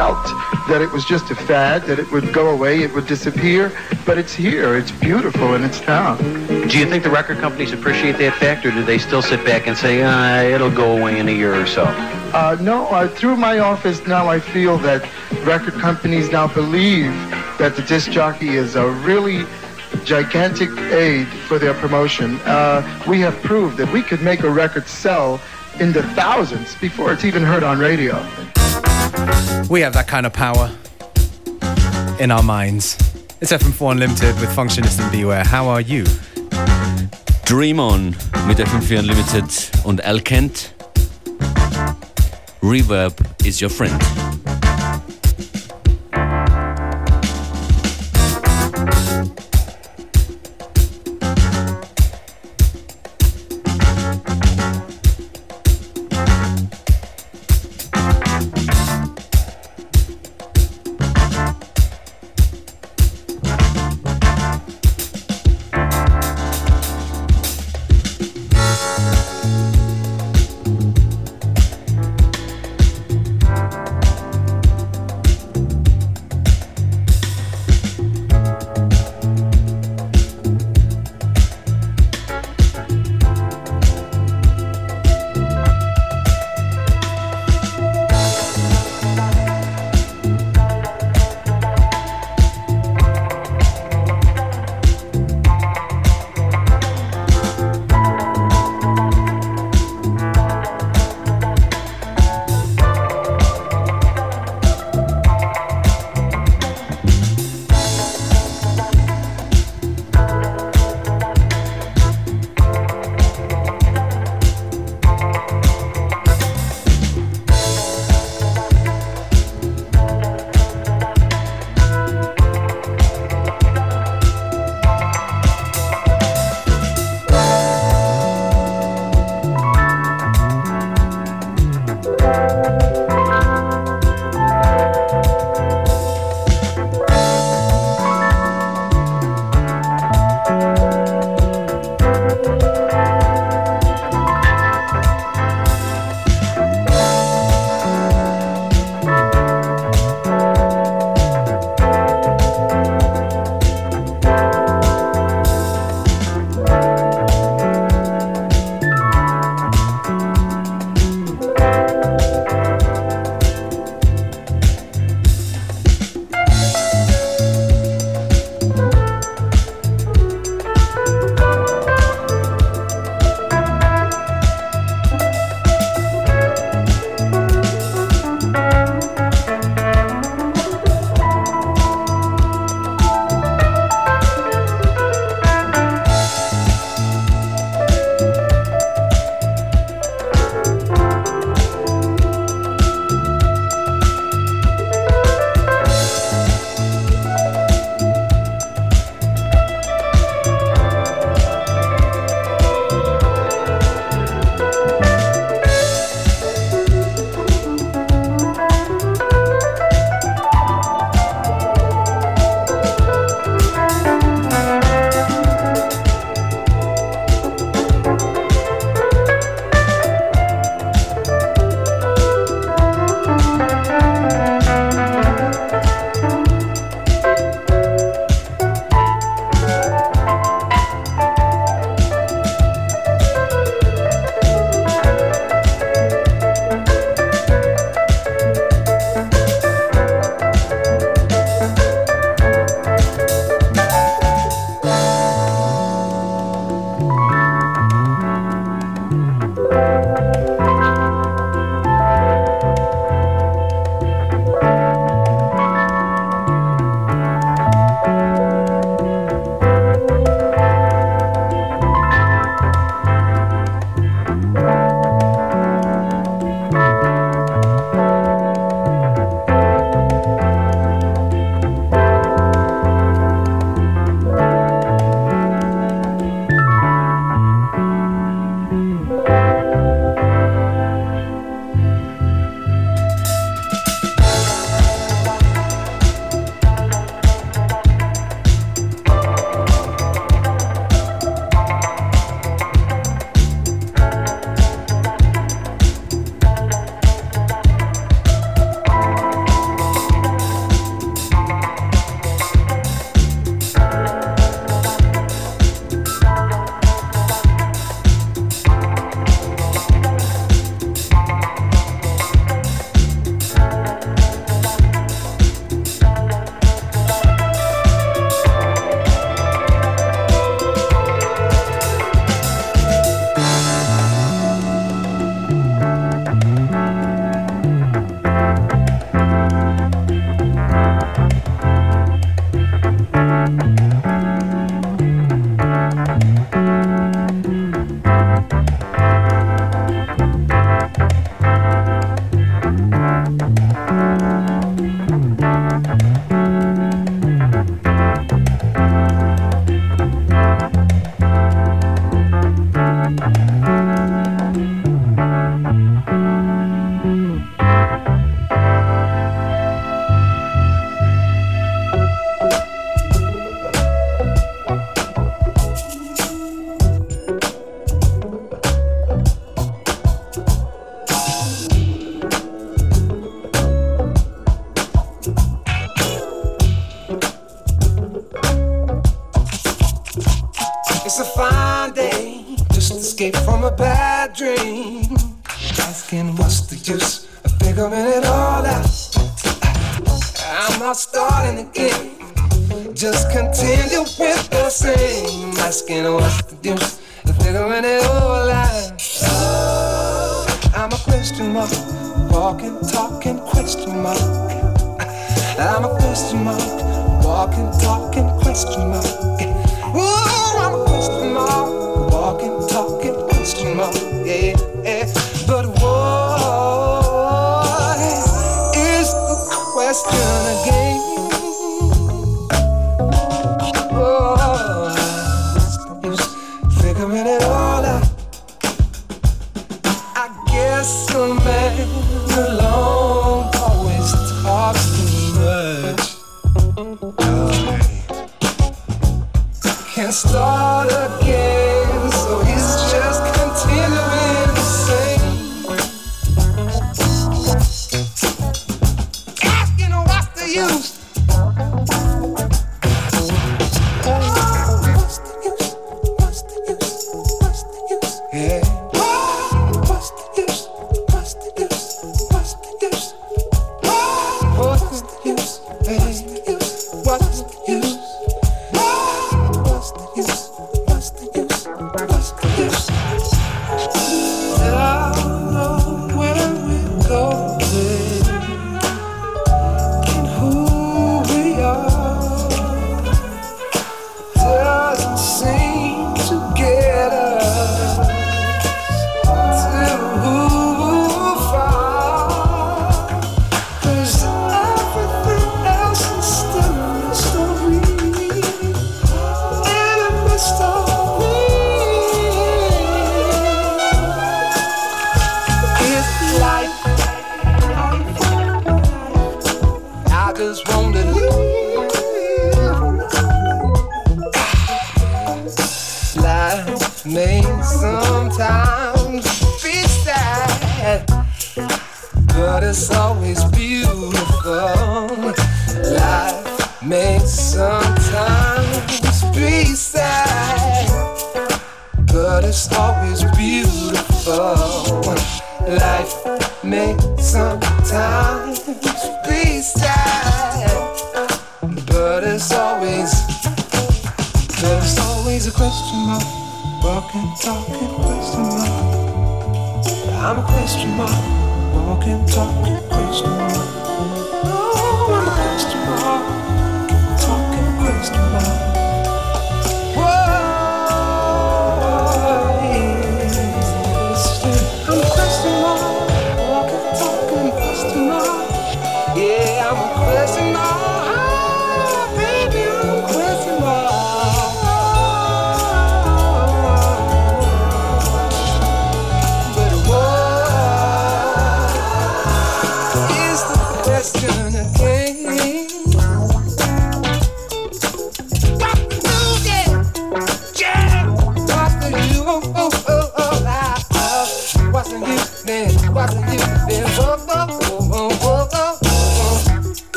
felt that it was just a fad, that it would go away, it would disappear, but it's here, it's beautiful in its town. Do you think the record companies appreciate that fact, or do they still sit back and say, uh, it'll go away in a year or so? Uh, no, uh, through my office now I feel that record companies now believe that the disc jockey is a really gigantic aid for their promotion. Uh, we have proved that we could make a record sell in the thousands before it's even heard on radio. We have that kind of power in our minds. It's FM4 Unlimited with Functionist and Beware. How are you? Dream On mit FM4 Unlimited und Al Kent. Reverb is your friend. Life may sometimes be sad, but it's always beautiful. Life may sometimes be sad, but it's always beautiful. Life may sometimes be sad, question mark. Walking, talking, question mark. I'm a question mark. Walking, talking, question mark.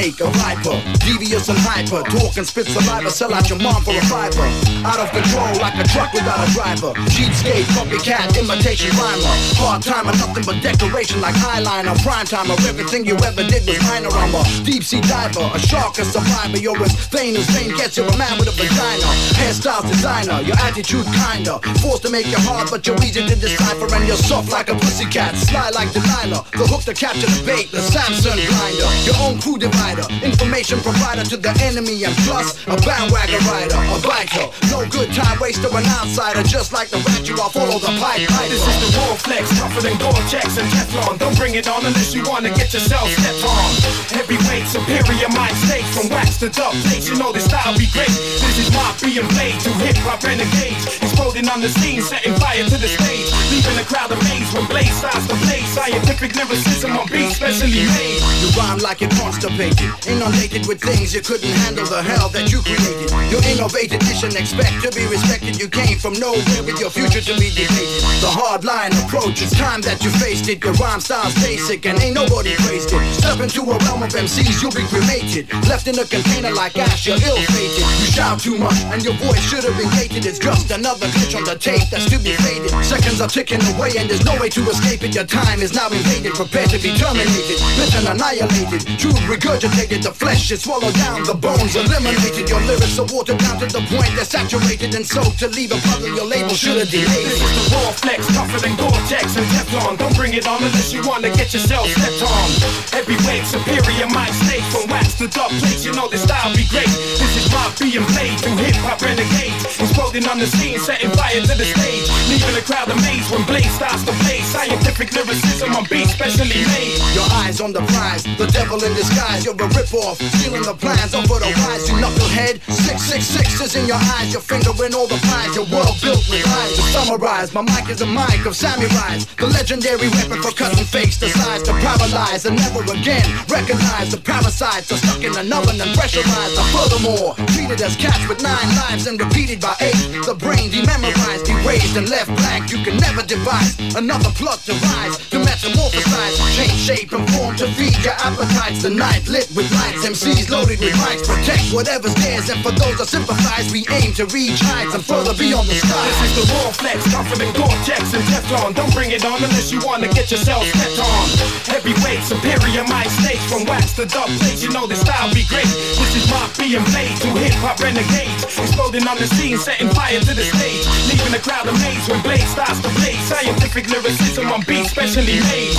Snake, a viper, devious and hyper. Talk and spit saliva, sell out your mom for a fiver. Out of control like a truck without a driver. Cheapskate, copycat, imitation rhymer. Part timer, nothing but decoration like eyeliner. Prime timer, everything you ever did was minor. I'm a deep sea diver, a shark, a survivor. You're as vain as vain gets. You're a man with a vagina. Hairstyles designer, your attitude kinda. Forced to make you hard, but you're easy to decipher. And you're soft like a pussycat, sly like Delilah. The hook to capture the bait, the Samson grinder. Your own crew divider. Information provider to the enemy, and plus a bandwagon rider, a biker. No good time waster, an outsider, just like the rat you are, follow the pipe. This is the War Flex, tougher than Gore-Tex and Teflon. Don't bring it on unless you wanna get yourself stepped on. Heavyweight, superior mind state, from wax to dub plates, you know this style be great. This is my being played to hip hop renegades, exploding on the scene, setting fire to the stage, leaving the crowd amazed when Blaze starts to play. Scientific lyricism on beat specially made. You rhyme like it constipated, inundated with things you couldn't handle the hell that you created. You're innovated, you shouldn't expect to be respected. You came from nowhere with your future to be debated. The hard line approach, it's time that you faced it. Your rhyme style's basic and ain't nobody praised it. Step into a realm of MCs, you'll be cremated. Left in a container like ash, you're ill-fated. You shout too much and your voice should have been gated. It's just another glitch on the tape that's to be faded. Seconds are ticking away and there's no way to escape it. Your time is now invaded, prepare to be terminated. Mission annihilated, truth regurgitated. The flesh is swallowed down, the bones eliminated. Your lyrics are watered down to the point they're saturated and soaked. To leave a puddle, your label should have delayed. This is the raw flex, tougher than Gore-Tex and Teflon. Don't bring it on unless you wanna get yourself stepped on. Heavyweight, superior mind state, from wax to dub plates, you know this style be great. This is my being played through hip hop renegades, exploding on the scene, setting fire to the stage, leaving the crowd amazed when Blaze starts to play. Scientific lyricism on beat specially made. Your eyes on the prize, the devil in disguise. You're a ripoff, stealing the plans over the wise. You knucklehead, six six six is in your eyes. Your finger in all the pies. Your world built with lies. To summarize, my mic is a mic of samurais. The legendary weapon for cutting fakes, size to paralyze and never again recognize the parasites are stuck in an oven and pressurized. And furthermore, treated as cats with nine lives and repeated by eight. The brain dememorized, erased, and left blank. You can never devise another plot to rise, to metamorphosize, change shape and form to feed your appetites. The night lit with lights, MCs loaded with mics, protect whatever's theirs. And for those that sympathize, we aim to reach heights and further beyond the sky. This skies. is the raw flex, tougher than Gore-Tex and Teflon. Don't bring it on unless you wanna get yourself stepped on. Heavyweight, superior mind state, from wax to dub plates, you know this style be great. This is my being played through hip hop renegades, exploding on the scene, setting fire to the stage, leaving the crowd amazed when Blade starts to play. Scientific lyricism on beat specially made.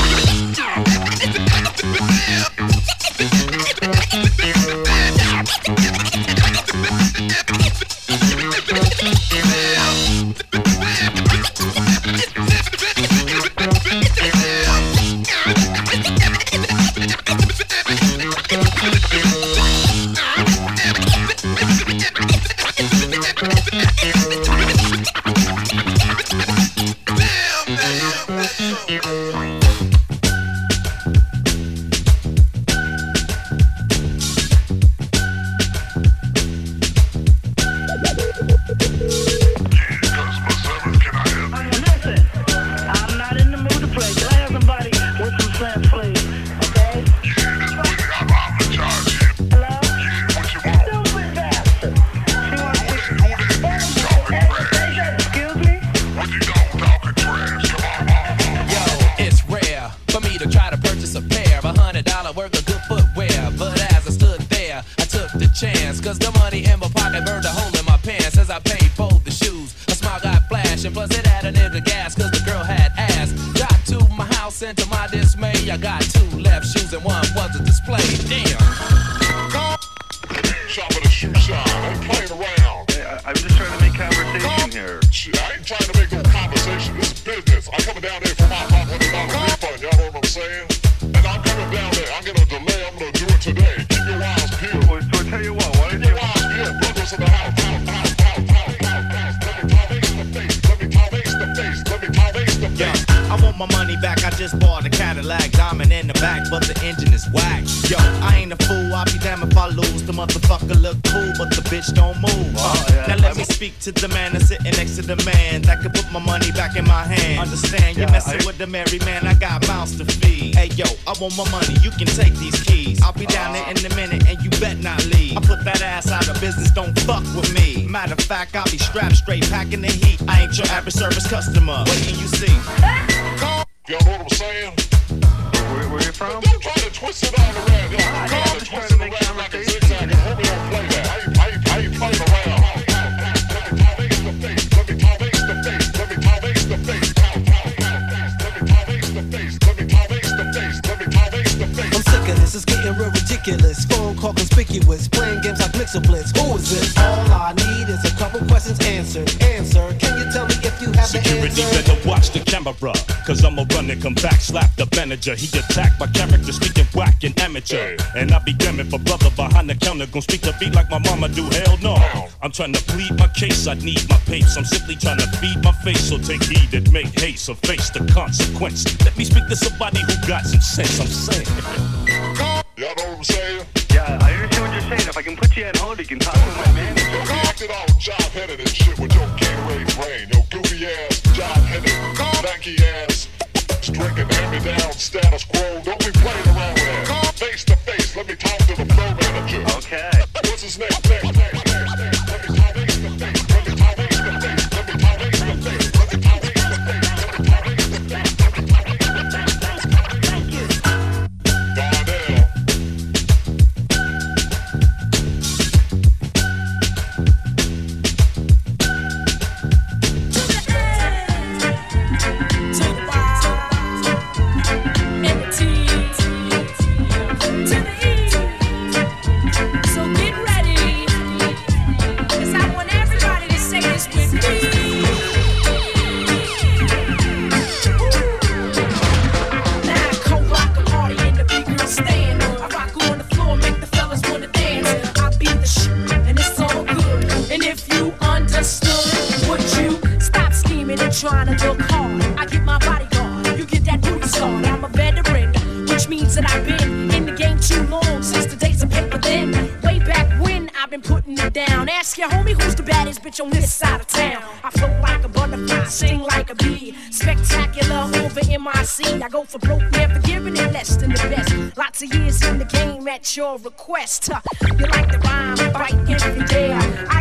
I'm Matter of fact, I'll be strapped straight, packing the heat. I ain't your average service customer. Wait till you see. Y'all know what I'm saying? Where, where you from? Don't try to twist it all around. Y'all I- I'm try to twist it around like a conversation. zigzag. And homie don't play that. I ain't, I ain't, I ain't playing around. This is getting real ridiculous. Phone call conspicuous. Playing games like Mixer Blitz. Who is this? All I need is a couple questions answered. Answer. Can you tell me if you have Security better watch the camera. Cause I'ma run and come back. Slap the manager. He attacked my character. Speaking whack and amateur. And I be damning for brother behind the counter. Gonna speak to me like my mama do. Hell no. I'm trying to plead my case. I need my papes. I'm simply trying to feed my face. So take heed and make haste or face the consequence. Let me speak to somebody who got some sense. I'm saying. i? Yeah, I understand what you're saying. If I can put you on hold, you can talk to my manager. Knocked it all job headed and shit with your Gatorade brain, your goofy ass, job headed, lanky ass. Drinking hand me down status quo. Don't be playing around with that. Face to face, let me talk to the flow manager. Okay. What's his name? name? at your request. You like the rhyme, bite, and yeah.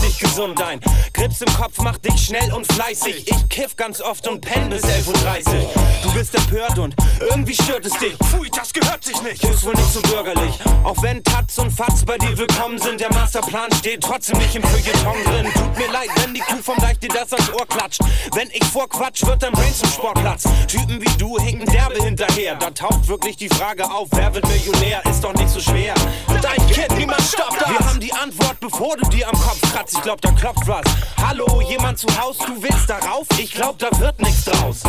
gesund. Dein Grips im Kopf macht dich schnell und fleißig. Ich kiff ganz oft und penn bis 11.30 Uhr. Du bist empört und irgendwie stört es dich. Pfui, das gehört sich nicht. Ist wohl nicht so bürgerlich. Auch wenn Taz und Fatz bei dir willkommen sind, der Masterplan steht trotzdem nicht im Feuilleton drin. Tut mir leid, wenn die Kuh vom Deich dir das ans Ohr klatscht. Wenn ich vorquatsch, wird dein Brain zum Sportplatz. Typen wie du hinken derbe hinterher. Da taucht wirklich die Frage auf, wer wird Millionär? Ist doch nicht so schwer. Dein Kind, niemand stoppt das. Wir haben die Antwort, bevor du dir am Kopf kratzt. Ich glaub, da klopft was. Hallo, jemand zu Haus, du willst darauf? Ich glaub, da wird nichts draus.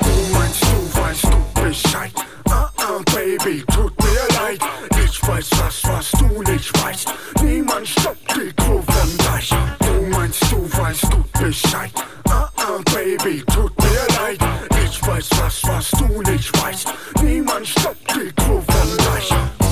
Du meinst, du weißt du Bescheid. Ah, ah, Baby, tut mir leid. Ich weiß was, was du nicht weißt. Niemand stoppt die vom Deich. Du meinst, du weißt du Bescheid. Ah, ah, Baby, tut mir leid. Ich weiß was, was du nicht weißt. Niemand stoppt die Crew vom Deich.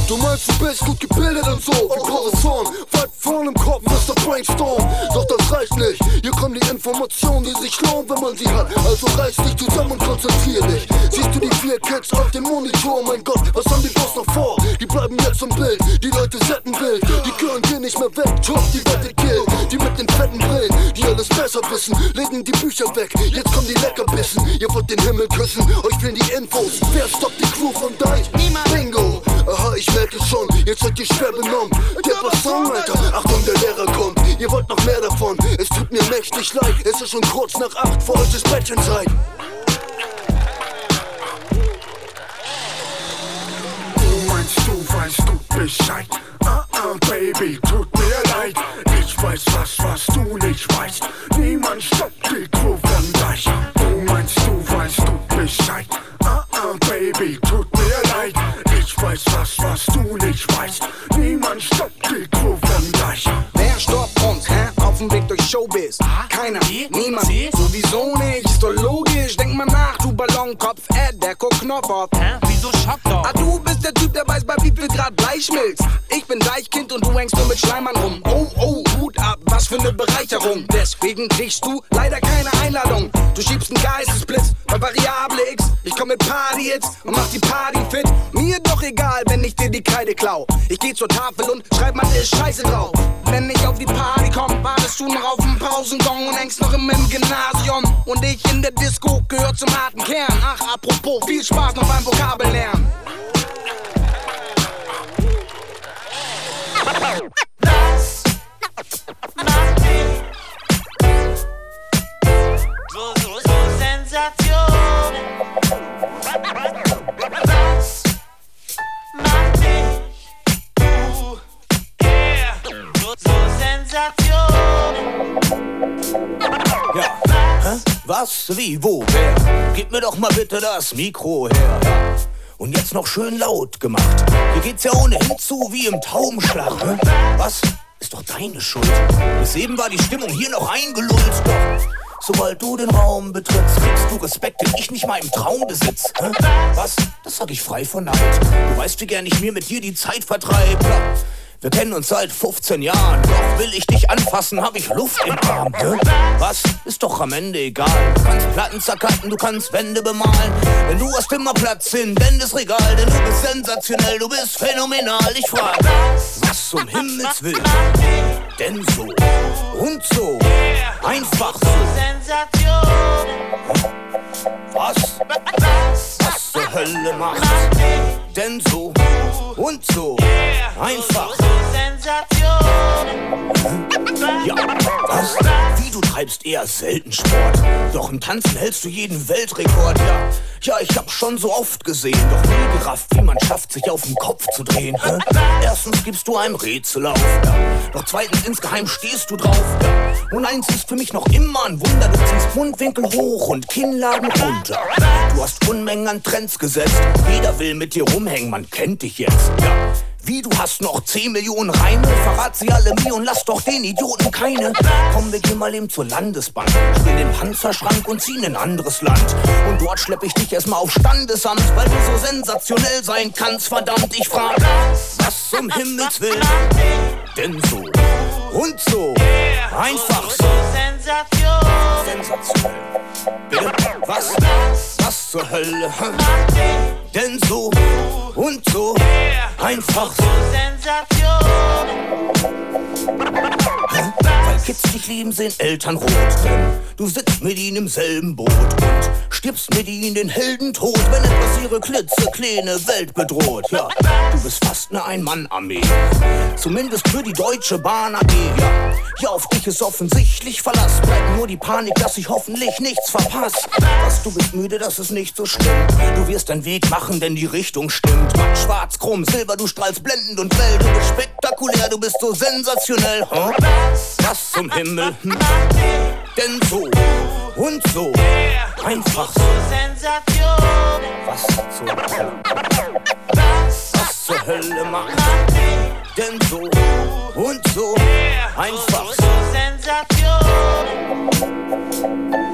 Du meinst, du bist gut gebildet und so, wie Professoren, weit vorn im Kopf, Mr. Brainstorm. Doch das reicht nicht, hier kommen die Informationen, die sich lohnen, wenn man sie hat. Also reiß dich zusammen und konzentrier dich. Siehst du die vier Kids auf dem Monitor? Mein Gott, was haben die bloß noch vor? Die bleiben jetzt im Bild, die Leute setten Bild. Die gehören hier nicht mehr weg, top, die Wette gilt. Die mit den fetten Brillen, die alles besser wissen, legen die Bücher weg. Jetzt kommen die Leckerbissen, ihr wollt den Himmel küssen, euch fehlen die Infos. Wer stoppt die Crew von Deich? Niemand. Bingo, aha, ich merke schon, jetzt seid ihr schwer benommen. Der Songwriter, Achtung, der Lehrer kommt. Ihr wollt noch mehr davon, es tut mir mächtig leid. Es ist schon kurz nach acht, für euch ist Bettchenzeit. Du meinst, du weißt du Bescheid. Ah, ah, Baby, tut mir leid. Ich weiß was, was du nicht weißt. Niemand stoppt die Crew vom Deich. Du meinst, du weißt du Bescheid. Ah, ah, Baby, tut mir leid. Ich weiß was, was du nicht weißt. Niemand stoppt die Crew vom Deich. Wer stoppt uns, hä? Auf dem Weg durch Showbiz? Keiner, niemand, sowieso nicht. Ist doch logisch, denk mal nach, Ballonkopf, Ed, der guckt Knopf auf. Hä? Wieso schockt doch? Ah, du bist der Typ, der weiß, bei wie viel Grad Blei schmilzt. Ich bin Deichkind und du hängst nur mit Schleimern rum. Oh, oh, Hut ab, was für eine Bereicherung. Deswegen kriegst du leider keine Einladung. Du schiebst einen Geistesblitz bei Variable X. Ich komm mit Party jetzt und mach die Party fit. Mir doch egal, wenn ich dir die Kreide klau. Ich geh zur Tafel und schreib mal ist Scheiße drauf. Wenn ich auf die Party komm, wartest du noch auf den Pausengong und hängst noch im, Gymnasium. Und ich in der Disco gehört zum harten Kern. Ach, apropos, viel Spaß noch beim Vokabellernen. So, so, so Sensation. Das macht dich, du, yeah. So, so Sensation. Was? Wie? Wo? Wer? Gib mir doch mal bitte das Mikro her. Und jetzt noch schön laut gemacht. Hier geht's ja ohnehin zu wie im Taubenschlag. Was? Ist doch deine Schuld. Bis eben war die Stimmung hier noch eingelullt. Doch sobald du den Raum betrittst, kriegst du Respekt, den ich nicht mal im Traum besitz. Was? Das sag ich frei von Neid. Du weißt, wie gern ich mir mit dir die Zeit vertreib. Wir kennen uns seit 15 Jahren, doch will ich dich anfassen, hab ich Luft im Arm. Hä? Was? Ist doch am Ende egal. Du kannst Platten zerkatten, du kannst Wände bemalen. Denn du hast immer Platz in Wendes Regal, denn du bist sensationell, du bist phänomenal. Ich frag, was um Himmels Willen? Denn so und so, einfach so. Sensation. Was? Was zur Hölle macht? Denn so und so, einfach. Ja, was? Wie du treibst eher selten Sport. Doch im Tanzen hältst du jeden Weltrekord, ja. Ja, ich hab schon so oft gesehen, doch nie gerafft, wie man schafft, sich auf den Kopf zu drehen. Hä? Erstens gibst du einem Rätsel auf, ja. Doch zweitens insgeheim stehst du drauf, ja. Und eins ist für mich noch immer ein Wunder, du ziehst Mundwinkel hoch und Kinnladen runter. Du hast Unmengen an Trends gesetzt, jeder will mit dir rumhängen, man kennt dich jetzt, ja. Wie, du hast noch 10 Millionen Reime? Verrat sie alle mir und lass doch den Idioten keine. Komm, wir gehen mal eben zur Landesbank. Spiel den Panzerschrank und zieh in ein anderes Land. Und dort schlepp ich dich erstmal auf Standesamt, weil du so sensationell sein kannst. Verdammt, ich frag, was zum Himmels Willen? Denn so und so, einfach so. Sensation. sensationell. Bitte, was? Was zur Hölle? Denn so? Und so? Einfach so. Weil Kids dich lieben, sehen Eltern rot. Denn du sitzt mit ihnen im selben Boot und stirbst mit ihnen den Heldentod, wenn etwas ihre klitzekleine Welt bedroht. Ja, du bist fast eine Ein-Mann-Armee. Zumindest für die Deutsche Bahn AG. Ja, ja, auf dich ist offensichtlich Verlass. Bleibt nur die Panik, dass ich hoffentlich nichts verpasse. Was, du bist müde, das ist nicht so schlimm. Du wirst deinen Weg machen, denn die Richtung stimmt. Matt, schwarz, krumm, silber, du strahlst blendend und grell. Du bist spektakulär, du bist so sensationell. Huh? Was zum Himmel? Denn so und so einfach so. Was zur Hölle? Was zur Hölle macht? Denn so und so einfach so. I'm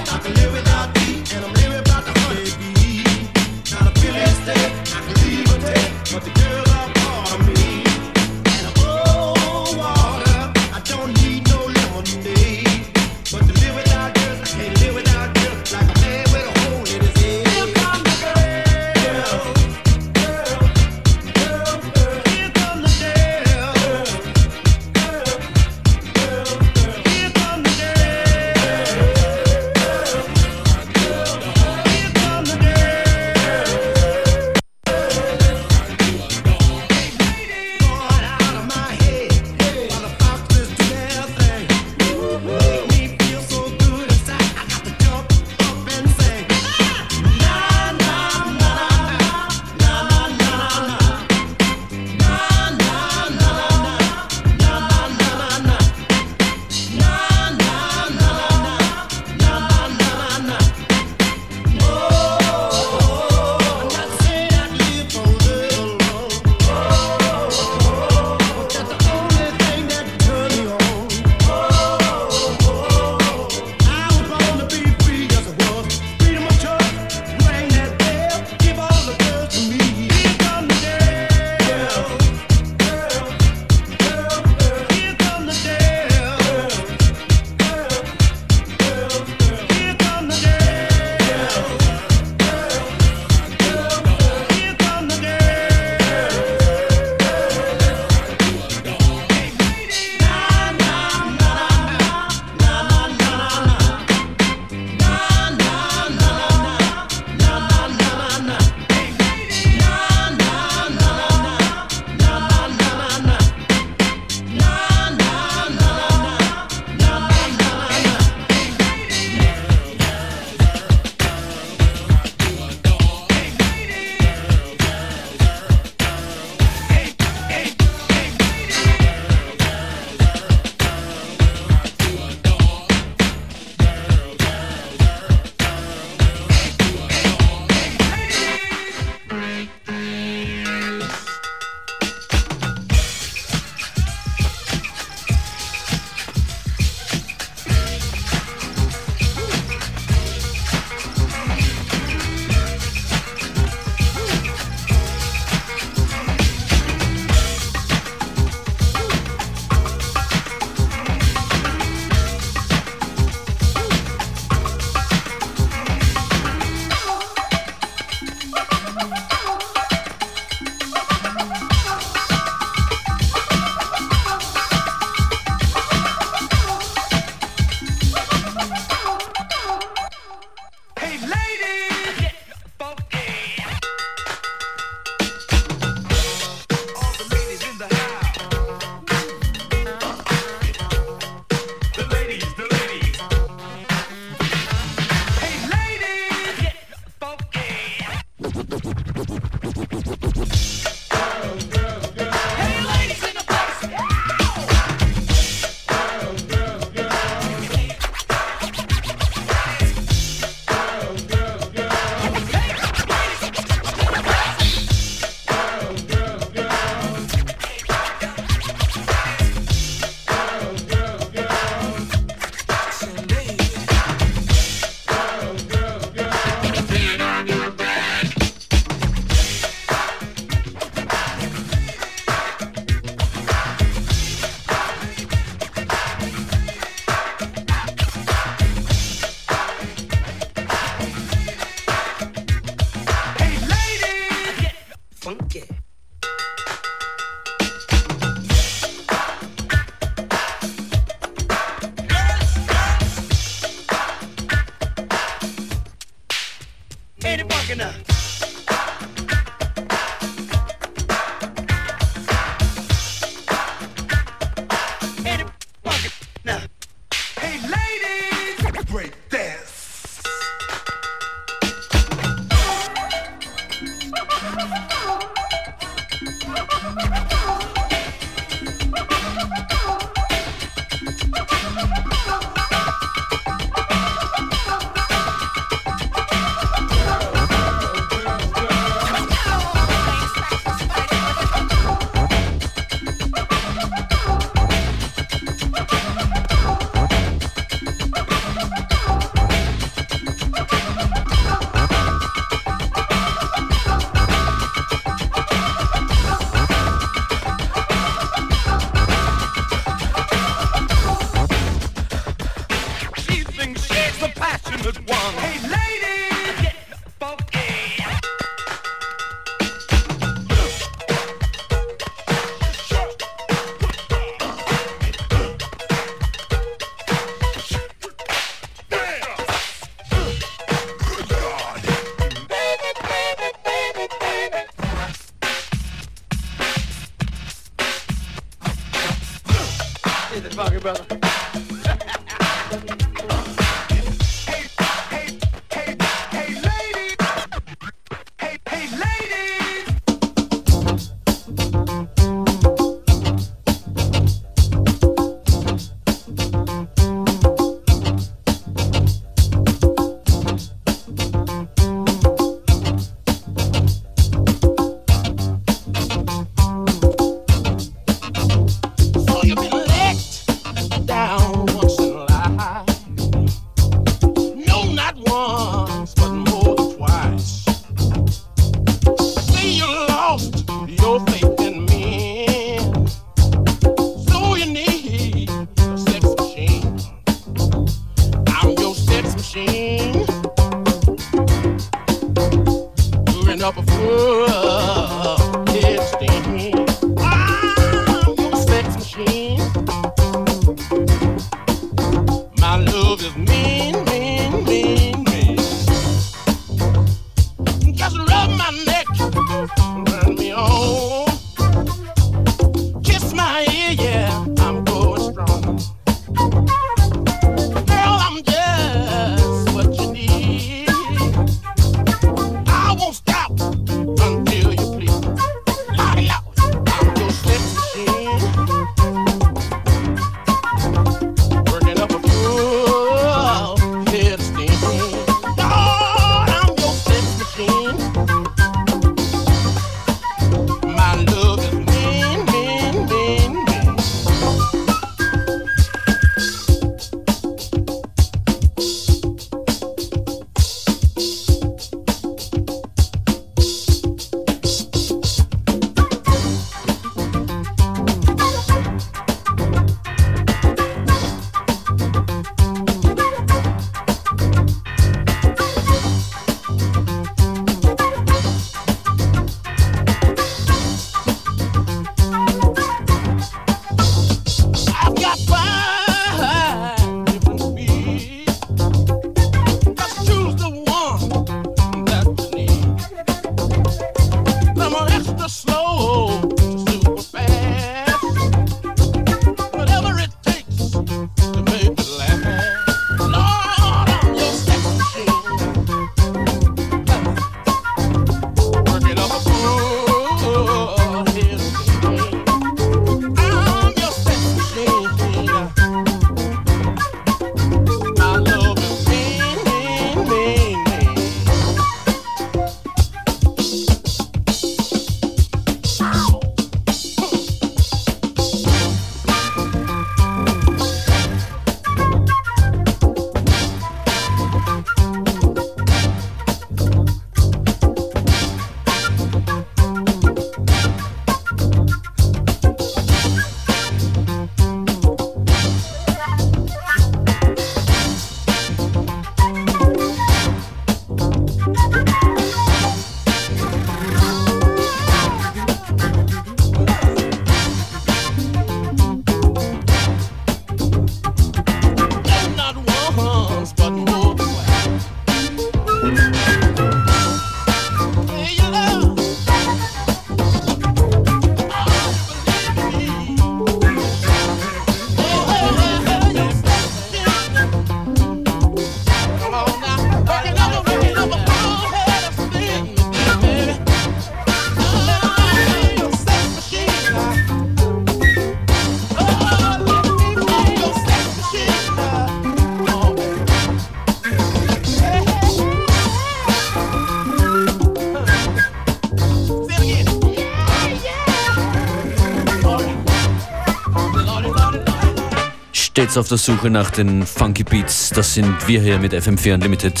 Hits auf der Suche nach den Funky Beats. Das sind wir hier mit FM4 Unlimited.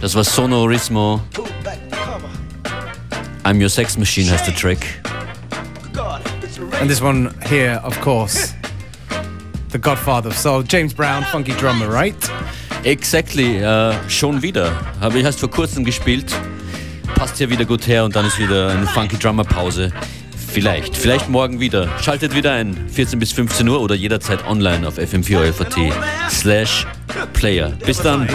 Das war Sono Rismo. I'm Your Sex Machine heißt der Track. And this one here, of course. The Godfather of Soul, James Brown, Funky Drummer, right? Exactly, uh, schon wieder. Habe ich erst vor kurzem gespielt. Passt hier wieder gut her und dann ist wieder eine Funky Drummer Pause. Vielleicht, vielleicht morgen wieder. Schaltet wieder ein, 14 bis 15 Uhr oder jederzeit online auf fm4 slash player. Bis dann.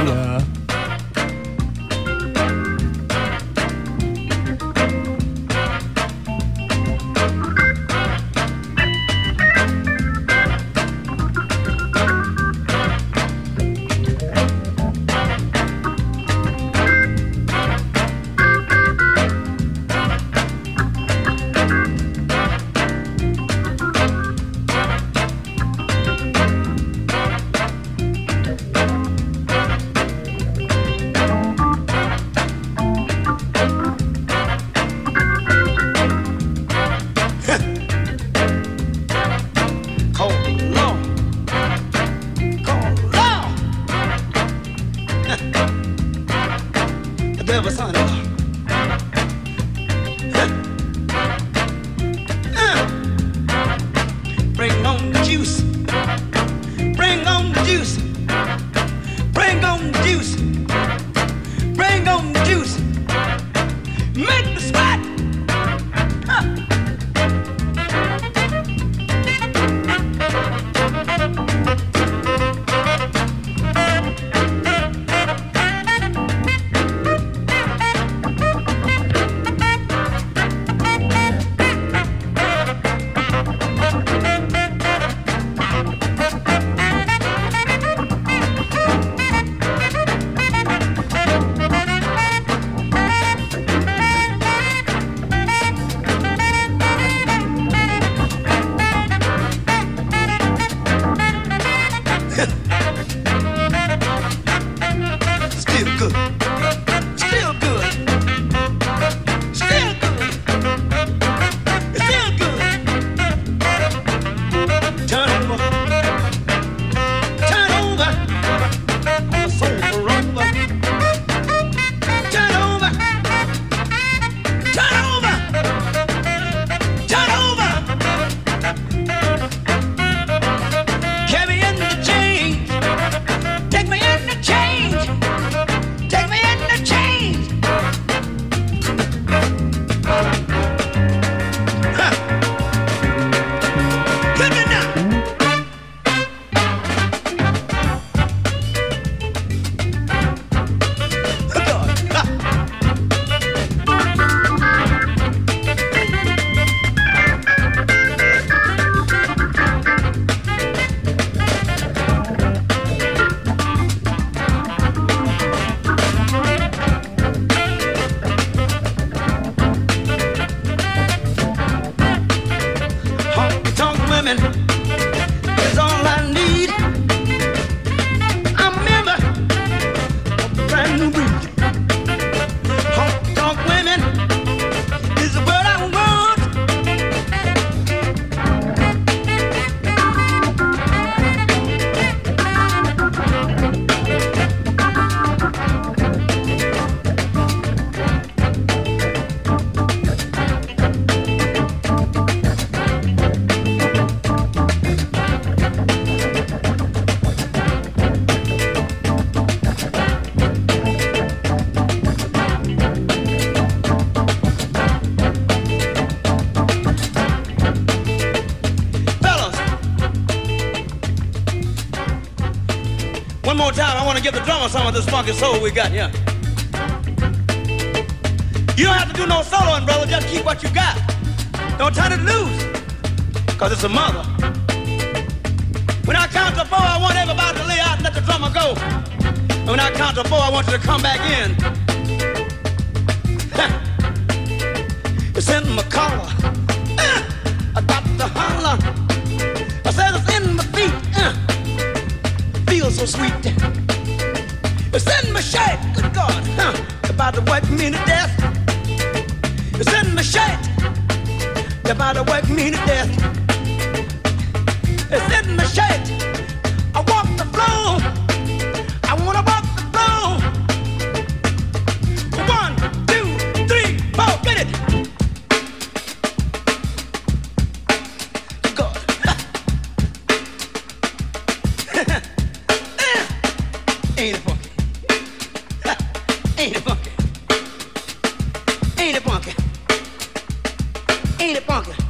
Of this funky soul we got here. You don't have to do no soloing, brother. Just keep what you got. Don't turn it loose, because it's a mother. When I count to four, I want everybody to lay out and let the drummer go. And when I count to four, I want you to come back in. it's in my collar. Me to death. It's in my shirt, I walk the floor, I wanna walk the floor. One, two, three, four, get it. God, Ain't it funky? Ain't it funky? Ain't it funky? Ain't it funky?